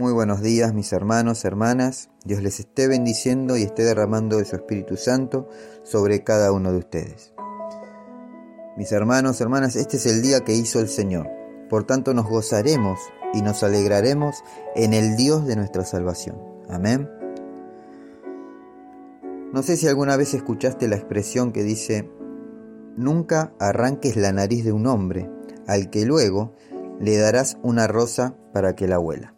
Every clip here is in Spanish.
Muy buenos días mis hermanos, hermanas. Dios les esté bendiciendo y esté derramando de su Espíritu Santo sobre cada uno de ustedes. Mis hermanos, hermanas, este es el día que hizo el Señor. Por tanto nos gozaremos y nos alegraremos en el Dios de nuestra salvación. Amén. No sé si alguna vez escuchaste la expresión que dice, nunca arranques la nariz de un hombre, al que luego le darás una rosa para que la huela.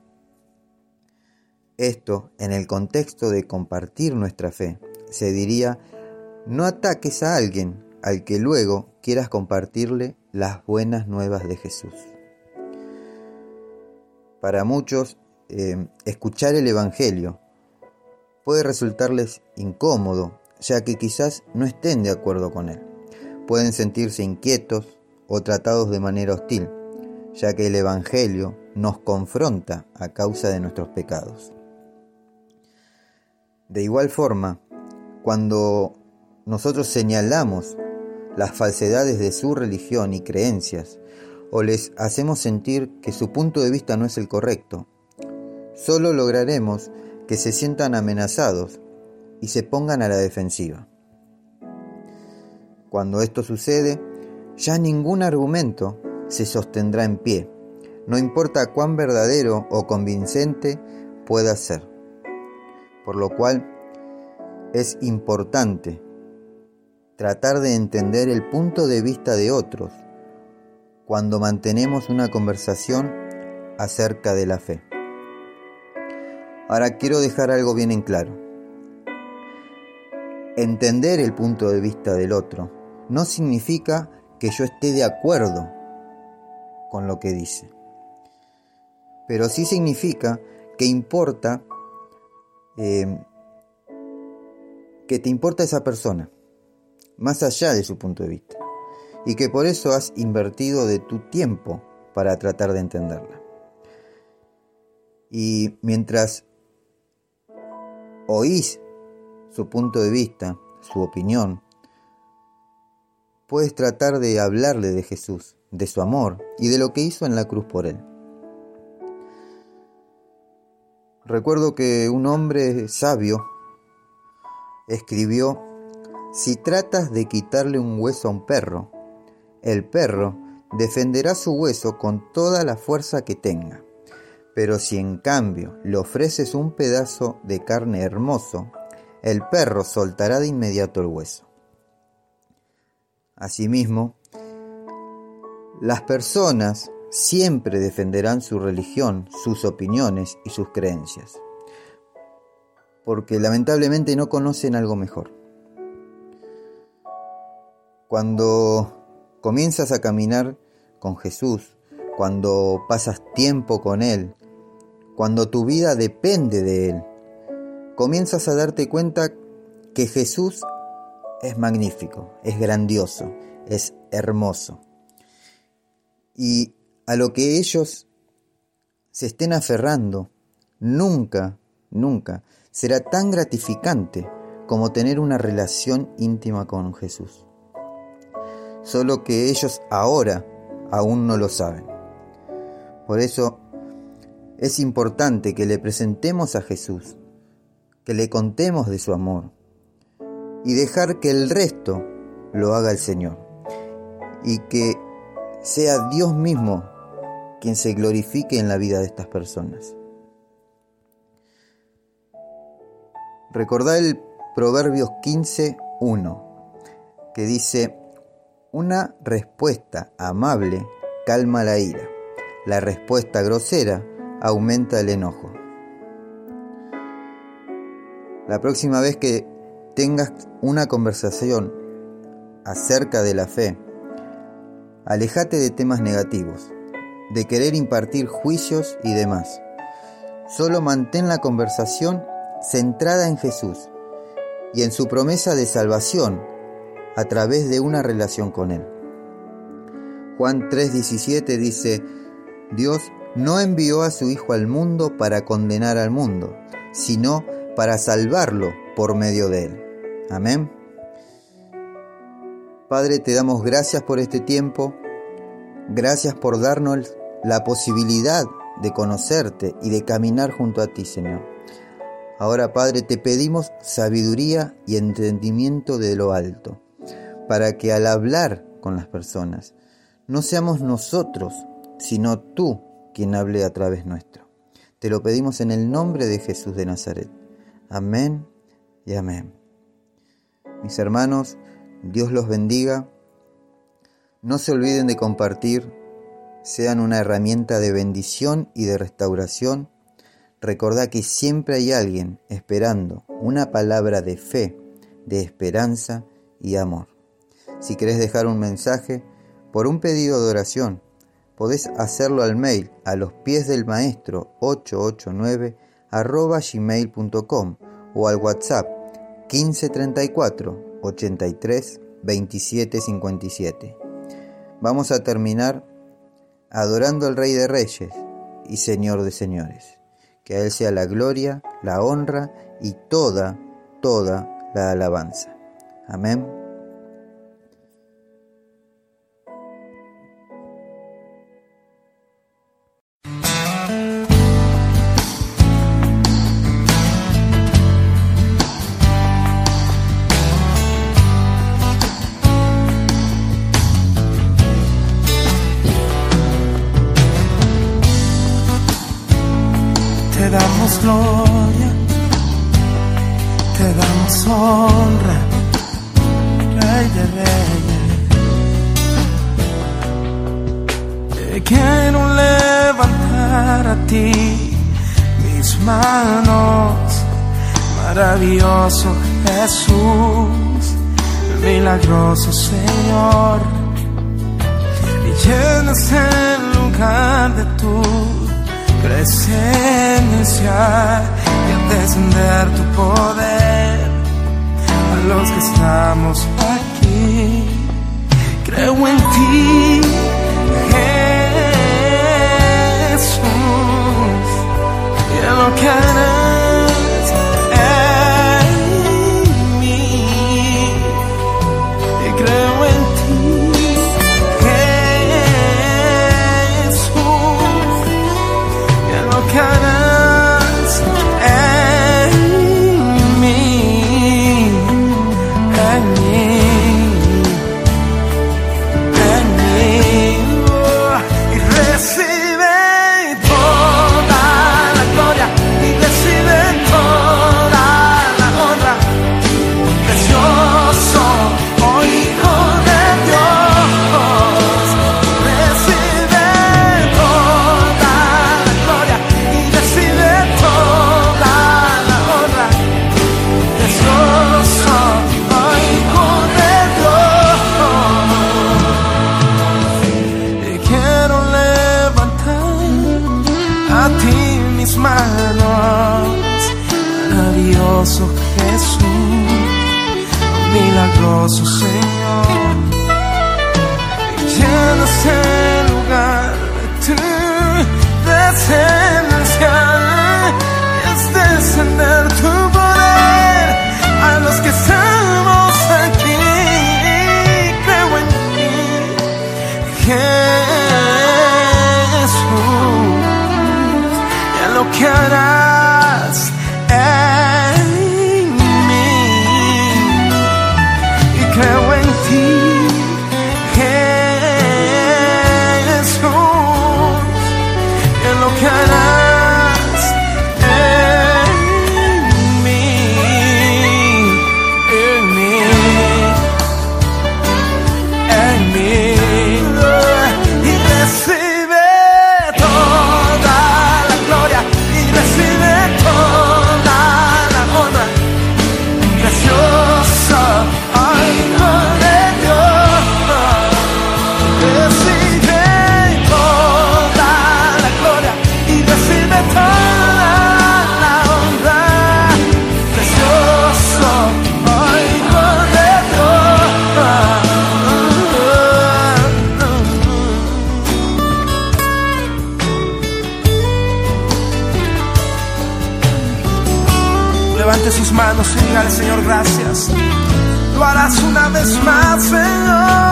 Esto, en el contexto de compartir nuestra fe, se diría, no ataques a alguien al que luego quieras compartirle las buenas nuevas de Jesús. Para muchos, eh, escuchar el Evangelio puede resultarles incómodo, ya que quizás no estén de acuerdo con él. Pueden sentirse inquietos o tratados de manera hostil, ya que el Evangelio nos confronta a causa de nuestros pecados. De igual forma, cuando nosotros señalamos las falsedades de su religión y creencias, o les hacemos sentir que su punto de vista no es el correcto, solo lograremos que se sientan amenazados y se pongan a la defensiva. Cuando esto sucede, ya ningún argumento se sostendrá en pie, no importa cuán verdadero o convincente pueda ser por lo cual es importante tratar de entender el punto de vista de otros cuando mantenemos una conversación acerca de la fe. Ahora quiero dejar algo bien en claro. Entender el punto de vista del otro no significa que yo esté de acuerdo con lo que dice, pero sí significa que importa eh, que te importa esa persona, más allá de su punto de vista, y que por eso has invertido de tu tiempo para tratar de entenderla. Y mientras oís su punto de vista, su opinión, puedes tratar de hablarle de Jesús, de su amor y de lo que hizo en la cruz por él. Recuerdo que un hombre sabio escribió, si tratas de quitarle un hueso a un perro, el perro defenderá su hueso con toda la fuerza que tenga. Pero si en cambio le ofreces un pedazo de carne hermoso, el perro soltará de inmediato el hueso. Asimismo, las personas siempre defenderán su religión, sus opiniones y sus creencias, porque lamentablemente no conocen algo mejor. Cuando comienzas a caminar con Jesús, cuando pasas tiempo con Él, cuando tu vida depende de Él, comienzas a darte cuenta que Jesús es magnífico, es grandioso, es hermoso. Y a lo que ellos se estén aferrando, nunca, nunca será tan gratificante como tener una relación íntima con Jesús. Solo que ellos ahora aún no lo saben. Por eso es importante que le presentemos a Jesús, que le contemos de su amor y dejar que el resto lo haga el Señor y que sea Dios mismo quien se glorifique en la vida de estas personas. Recordad el Proverbios 15.1, que dice, una respuesta amable calma la ira, la respuesta grosera aumenta el enojo. La próxima vez que tengas una conversación acerca de la fe, alejate de temas negativos de querer impartir juicios y demás. Solo mantén la conversación centrada en Jesús y en su promesa de salvación a través de una relación con Él. Juan 3:17 dice, Dios no envió a su Hijo al mundo para condenar al mundo, sino para salvarlo por medio de Él. Amén. Padre, te damos gracias por este tiempo, gracias por darnos la posibilidad de conocerte y de caminar junto a ti, Señor. Ahora, Padre, te pedimos sabiduría y entendimiento de lo alto, para que al hablar con las personas, no seamos nosotros, sino tú quien hable a través nuestro. Te lo pedimos en el nombre de Jesús de Nazaret. Amén y amén. Mis hermanos, Dios los bendiga. No se olviden de compartir, sean una herramienta de bendición y de restauración. Recordá que siempre hay alguien esperando una palabra de fe, de esperanza y amor. Si querés dejar un mensaje por un pedido de oración, podés hacerlo al mail a los pies del maestro 889 arroba gmail.com o al WhatsApp 1534 83 27 57. Vamos a terminar adorando al Rey de Reyes y Señor de Señores. Que a Él sea la gloria, la honra y toda, toda la alabanza. Amén. Quiero levantar a ti mis manos, maravilloso Jesús, milagroso Señor, y llenas el lugar de tu presencia y a descender tu poder. A los que estamos aquí. Creo en ti, Jesús, y en lo milagroso Señor. Llenas el lugar de tu. Y es descender tu poder a los que estamos aquí. Creo en ti, Jesús, y en lo que harás sus manos y dígale, Señor, gracias. Lo harás una vez más, Señor.